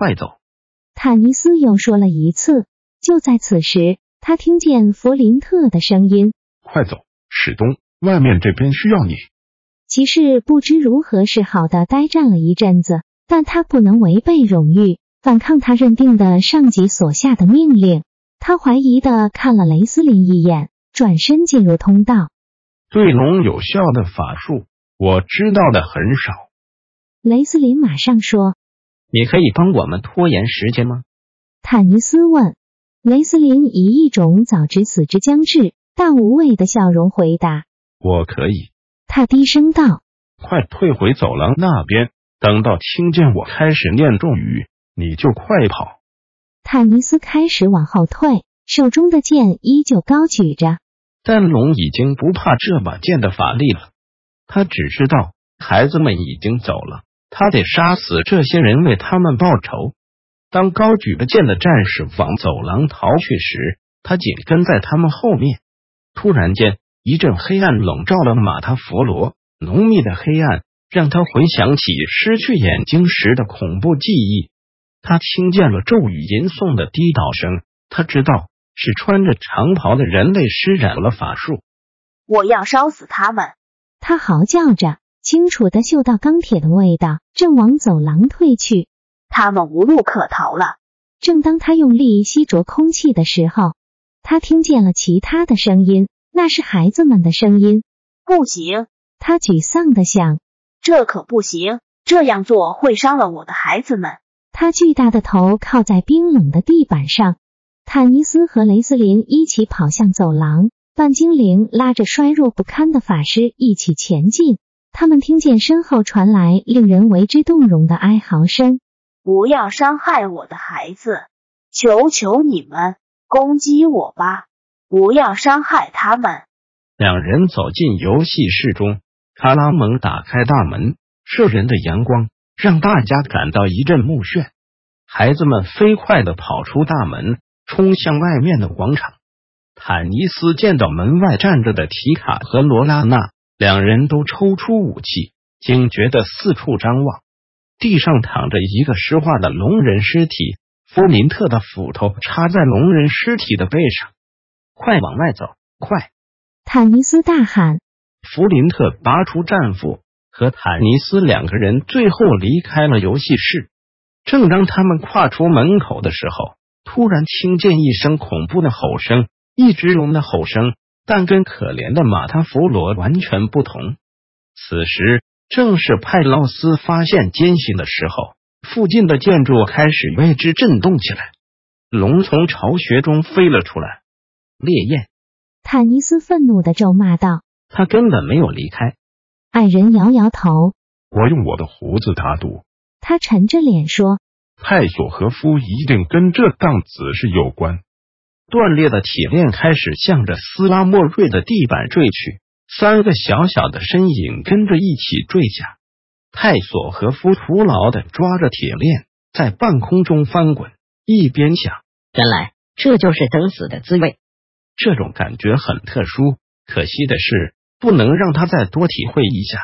快走！坦尼斯又说了一次。就在此时，他听见弗林特的声音：“快走，史东，外面这边需要你。”骑士不知如何是好的，呆站了一阵子，但他不能违背荣誉，反抗他认定的上级所下的命令。他怀疑的看了雷斯林一眼，转身进入通道。对龙有效的法术，我知道的很少。雷斯林马上说。你可以帮我们拖延时间吗？坦尼斯问。雷斯林以一种早知死之将至但无畏的笑容回答：“我可以。”他低声道：“快退回走廊那边，等到听见我开始念咒语，你就快跑。”坦尼斯开始往后退，手中的剑依旧高举着。但龙已经不怕这把剑的法力了，他只知道孩子们已经走了。他得杀死这些人，为他们报仇。当高举着剑的战士往走廊逃去时，他紧跟在他们后面。突然间，一阵黑暗笼罩了马塔佛罗，浓密的黑暗让他回想起失去眼睛时的恐怖记忆。他听见了咒语吟诵的低倒声，他知道是穿着长袍的人类施展了法术。我要烧死他们！他嚎叫着。清楚的嗅到钢铁的味道，正往走廊退去。他们无路可逃了。正当他用力吸着空气的时候，他听见了其他的声音，那是孩子们的声音。不行，他沮丧的想，这可不行，这样做会伤了我的孩子们。他巨大的头靠在冰冷的地板上。坦尼斯和雷斯林一起跑向走廊，半精灵拉着衰弱不堪的法师一起前进。他们听见身后传来令人为之动容的哀嚎声：“不要伤害我的孩子，求求你们攻击我吧！不要伤害他们。”两人走进游戏室中，卡拉蒙打开大门，摄人的阳光让大家感到一阵目眩。孩子们飞快的跑出大门，冲向外面的广场。坦尼斯见到门外站着的提卡和罗拉娜。两人都抽出武器，警觉的四处张望。地上躺着一个尸化的龙人尸体，弗林特的斧头插在龙人尸体的背上。快往外走！快！坦尼斯大喊。弗林特拔出战斧，和坦尼斯两个人最后离开了游戏室。正当他们跨出门口的时候，突然听见一声恐怖的吼声，一只龙的吼声。但跟可怜的马塔弗罗完全不同。此时正是派劳斯发现奸细的时候，附近的建筑开始为之震动起来。龙从巢穴中飞了出来。烈焰！坦尼斯愤怒的咒骂道：“他根本没有离开。”矮人摇摇头：“我用我的胡子打赌。”他沉着脸说：“泰索和夫一定跟这档子事有关。”断裂的铁链开始向着斯拉莫瑞的地板坠去，三个小小的身影跟着一起坠下。泰索和夫徒劳的抓着铁链，在半空中翻滚，一边想：原来这就是等死的滋味。这种感觉很特殊，可惜的是不能让他再多体会一下。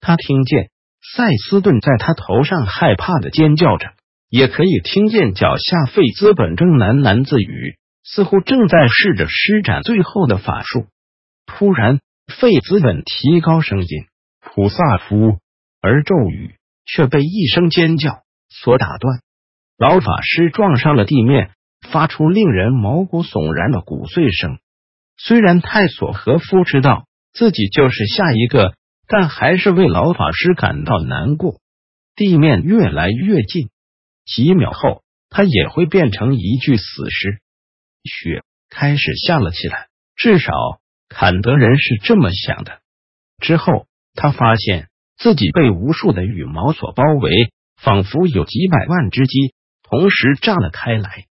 他听见塞斯顿在他头上害怕的尖叫着，也可以听见脚下费兹本正喃喃自语。似乎正在试着施展最后的法术。突然，费兹本提高声音：“普萨夫！”而咒语却被一声尖叫所打断。老法师撞上了地面，发出令人毛骨悚然的骨碎声。虽然泰索和夫知道自己就是下一个，但还是为老法师感到难过。地面越来越近，几秒后，他也会变成一具死尸。雪开始下了起来，至少坎德人是这么想的。之后，他发现自己被无数的羽毛所包围，仿佛有几百万只鸡同时炸了开来。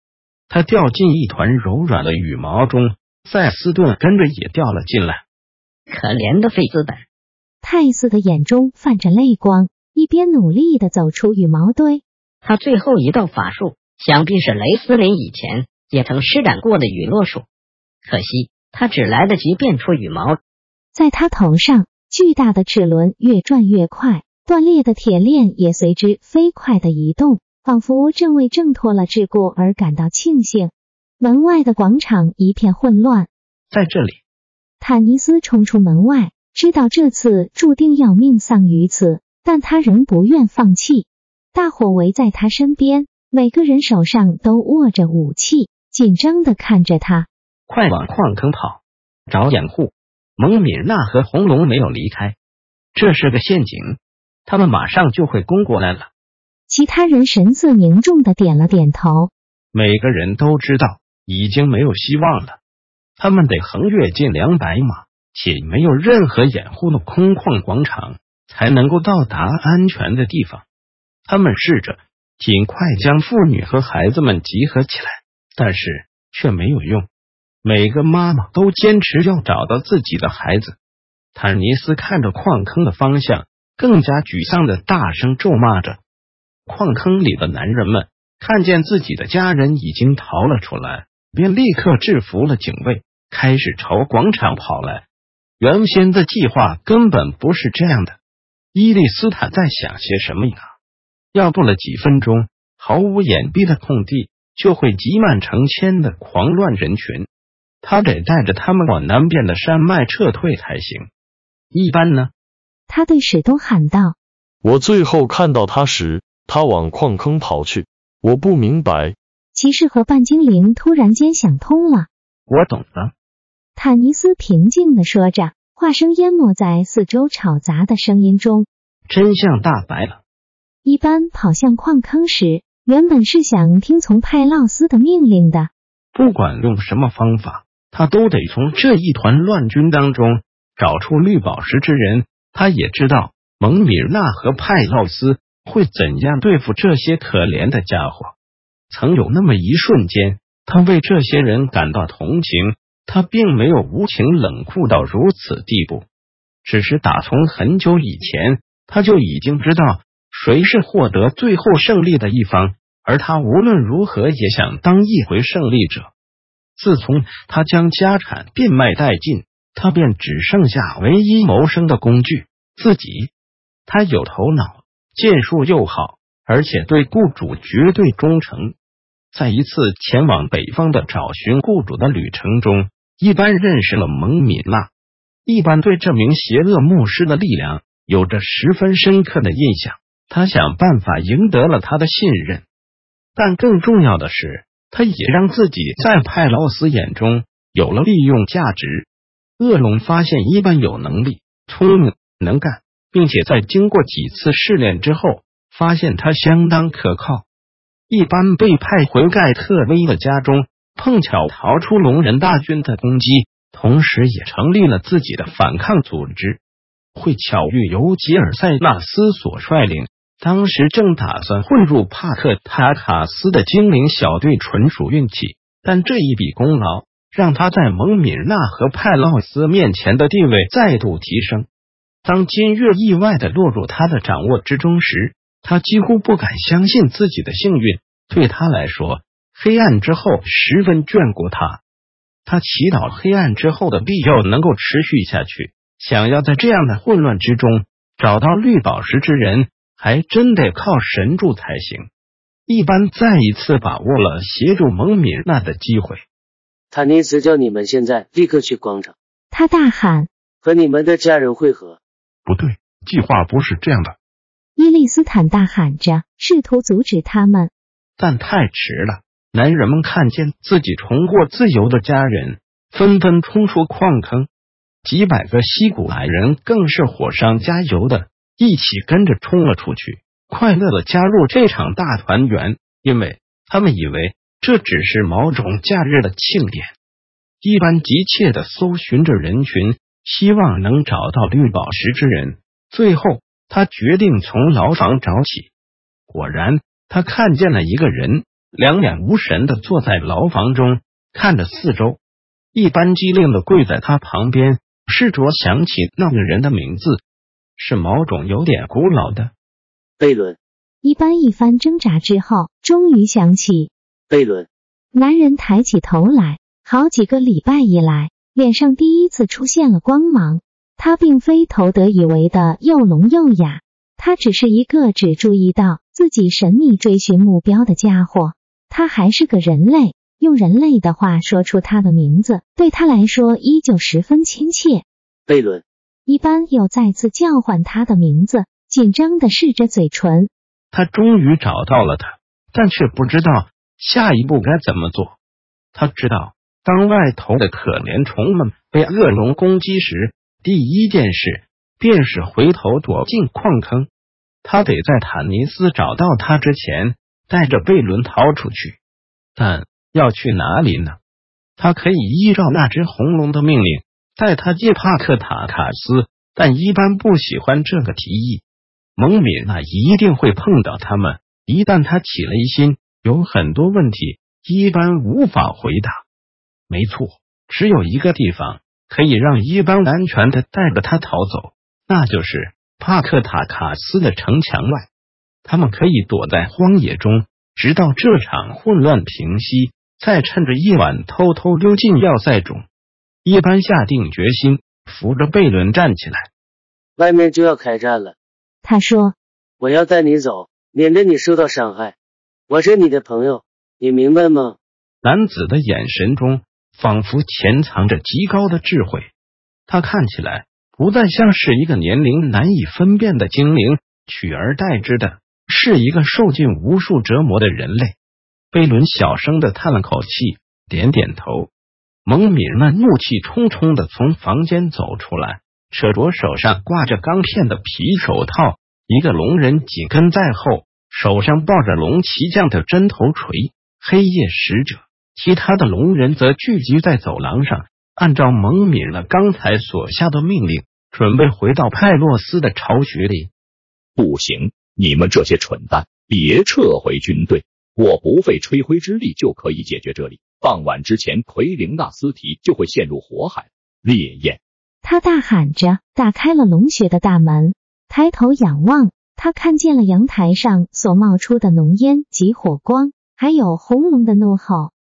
他掉进一团柔软的羽毛中，塞斯顿跟着也掉了进来。可怜的费兹本，泰斯的眼中泛着泪光，一边努力的走出羽毛堆。他最后一道法术，想必是雷斯林以前也曾施展过的雨落术，可惜他只来得及变出羽毛，在他头上，巨大的齿轮越转越快，断裂的铁链也随之飞快的移动，仿佛正为挣脱了桎梏而感到庆幸。门外的广场一片混乱，在这里，坦尼斯冲出门外，知道这次注定要命丧于此，但他仍不愿放弃。大伙围在他身边，每个人手上都握着武器，紧张的看着他。快往矿坑跑，找掩护！蒙敏娜和红龙没有离开，这是个陷阱，他们马上就会攻过来了。其他人神色凝重的点了点头。每个人都知道已经没有希望了，他们得横越近两百码且没有任何掩护的空旷广场，才能够到达安全的地方。他们试着尽快将妇女和孩子们集合起来，但是却没有用。每个妈妈都坚持要找到自己的孩子。坦尼斯看着矿坑的方向，更加沮丧的大声咒骂着。矿坑里的男人们看见自己的家人已经逃了出来，便立刻制服了警卫，开始朝广场跑来。原先的计划根本不是这样的。伊利斯坦在想些什么呀？要不了几分钟，毫无掩蔽的空地就会挤满成千的狂乱人群。他得带着他们往南边的山脉撤退才行。一般呢？他对史东喊道：“我最后看到他时，他往矿坑跑去。我不明白。”骑士和半精灵突然间想通了。我懂了。坦尼斯平静的说着，话声淹没在四周吵杂的声音中。真相大白了。一般跑向矿坑时，原本是想听从派洛斯的命令的。不管用什么方法，他都得从这一团乱军当中找出绿宝石之人。他也知道蒙米尔纳和派洛斯会怎样对付这些可怜的家伙。曾有那么一瞬间，他为这些人感到同情。他并没有无情冷酷到如此地步，只是打从很久以前，他就已经知道。谁是获得最后胜利的一方？而他无论如何也想当一回胜利者。自从他将家产变卖殆尽，他便只剩下唯一谋生的工具——自己。他有头脑，剑术又好，而且对雇主绝对忠诚。在一次前往北方的找寻雇主的旅程中，一般认识了蒙敏娜，一般对这名邪恶牧师的力量有着十分深刻的印象。他想办法赢得了他的信任，但更重要的是，他也让自己在派劳斯眼中有了利用价值。恶龙发现伊班有能力、聪明、能干，并且在经过几次试炼之后，发现他相当可靠。一般被派回盖特威的家中，碰巧逃出龙人大军的攻击，同时也成立了自己的反抗组织。会巧遇由吉尔塞纳斯所率领。当时正打算混入帕克塔卡斯的精灵小队，纯属运气。但这一笔功劳让他在蒙米纳和派洛斯面前的地位再度提升。当金月意外的落入他的掌握之中时，他几乎不敢相信自己的幸运。对他来说，黑暗之后十分眷顾他。他祈祷黑暗之后的必要能够持续下去，想要在这样的混乱之中找到绿宝石之人。还真得靠神助才行。一般再一次把握了协助蒙米娜的机会。坦尼斯叫你们现在立刻去广场。他大喊：“和你们的家人会合。”不对，计划不是这样的。伊利斯坦大喊着，试图阻止他们，但太迟了。男人们看见自己重获自由的家人，纷纷冲出矿坑。几百个西古矮人更是火上加油的。一起跟着冲了出去，快乐的加入这场大团圆，因为他们以为这只是某种假日的庆典。一般急切的搜寻着人群，希望能找到绿宝石之人。最后，他决定从牢房找起。果然，他看见了一个人，两眼无神的坐在牢房中，看着四周。一般机灵的跪在他旁边，试着想起那个人的名字，是某种有点古老的贝伦。一般一番挣扎之后，终于想起贝伦。男人抬起头来，好几个礼拜以来，脸上第一次出现了光芒。他并非头得以为的又聋又哑，他只是一个只注意到自己神秘追寻目标的家伙。他还是个人类。用人类的话说出他的名字，对他来说依旧十分亲切。贝伦，一般又再次叫唤他的名字，紧张的试着嘴唇。他终于找到了他，但却不知道下一步该怎么做。他知道，当外头的可怜虫们被恶龙攻击时，第一件事便是回头躲进矿坑。他得在坦尼斯找到他之前，带着贝伦逃出去。但要去哪里呢？他可以依照那只红龙的命令带他见帕克塔卡斯，但一般不喜欢这个提议。蒙敏娜一定会碰到他们。一旦他起了疑心，有很多问题一般无法回答。没错，只有一个地方可以让一般安全的带着他逃走，那就是帕克塔卡斯的城墙外。他们可以躲在荒野中，直到这场混乱平息。再趁着夜晚偷偷溜进要塞中，一般下定决心，扶着贝伦站起来。外面就要开战了，他说：“我要带你走，免得你受到伤害。我是你的朋友，你明白吗？”男子的眼神中仿佛潜藏着极高的智慧，他看起来不再像是一个年龄难以分辨的精灵，取而代之的是一个受尽无数折磨的人类。贝伦小声的叹了口气，点点头。蒙敏曼怒气冲冲的从房间走出来，扯着手上挂着钢片的皮手套。一个龙人紧跟在后，手上抱着龙骑将的针头锤。黑夜使者，其他的龙人则聚集在走廊上，按照蒙敏了刚才所下的命令，准备回到派洛斯的巢穴里。不行，你们这些蠢蛋，别撤回军队！我不费吹灰之力就可以解决这里。傍晚之前，奎灵纳斯提就会陷入火海。烈焰！他大喊着，打开了龙穴的大门，抬头仰望，他看见了阳台上所冒出的浓烟及火光，还有红龙的怒吼。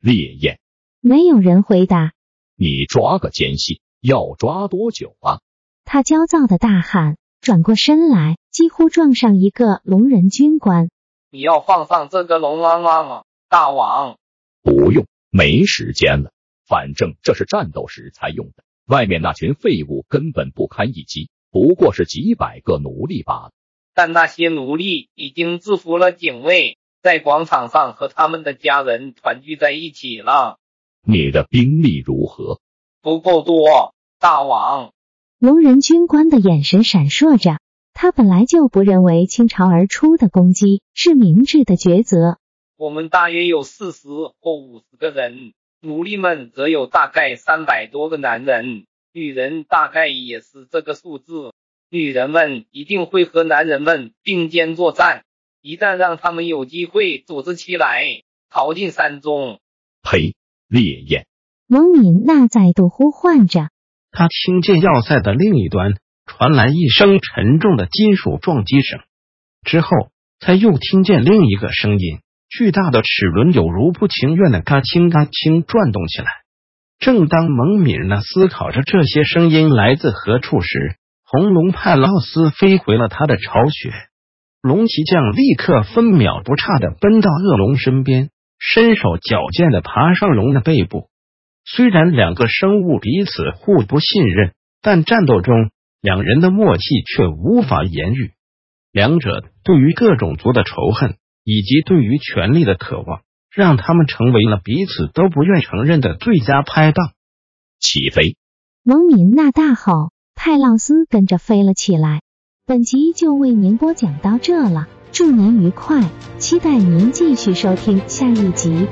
烈焰！没有人回答。你抓个奸细，要抓多久啊？他焦躁的大喊，转过身来，几乎撞上一个龙人军官。你要放上这个龙王王吗，大王？不用，没时间了。反正这是战斗时才用的。外面那群废物根本不堪一击，不过是几百个奴隶罢了。但那些奴隶已经制服了警卫，在广场上和他们的家人团聚在一起了。你的兵力如何？不够多，大王。龙人军官的眼神闪烁着。他本来就不认为倾巢而出的攻击是明智的抉择。我们大约有四十或五十个人，奴隶们则有大概三百多个男人，女人大概也是这个数字。女人们一定会和男人们并肩作战。一旦让他们有机会组织起来，逃进山中。呸！烈焰！蒙敏娜再度呼唤着。他听见要塞的另一端。传来一声沉重的金属撞击声，之后他又听见另一个声音，巨大的齿轮有如不情愿的嘎青嘎青转动起来。正当蒙敏娜思考着这些声音来自何处时，红龙派劳斯飞回了他的巢穴。龙骑将立刻分秒不差的奔到恶龙身边，伸手矫健的爬上龙的背部。虽然两个生物彼此互不信任，但战斗中。两人的默契却无法言喻，两者对于各种族的仇恨以及对于权力的渴望，让他们成为了彼此都不愿承认的最佳拍档。起飞！蒙敏娜大吼，泰浪斯跟着飞了起来。本集就为您播讲到这了，祝您愉快，期待您继续收听下一集。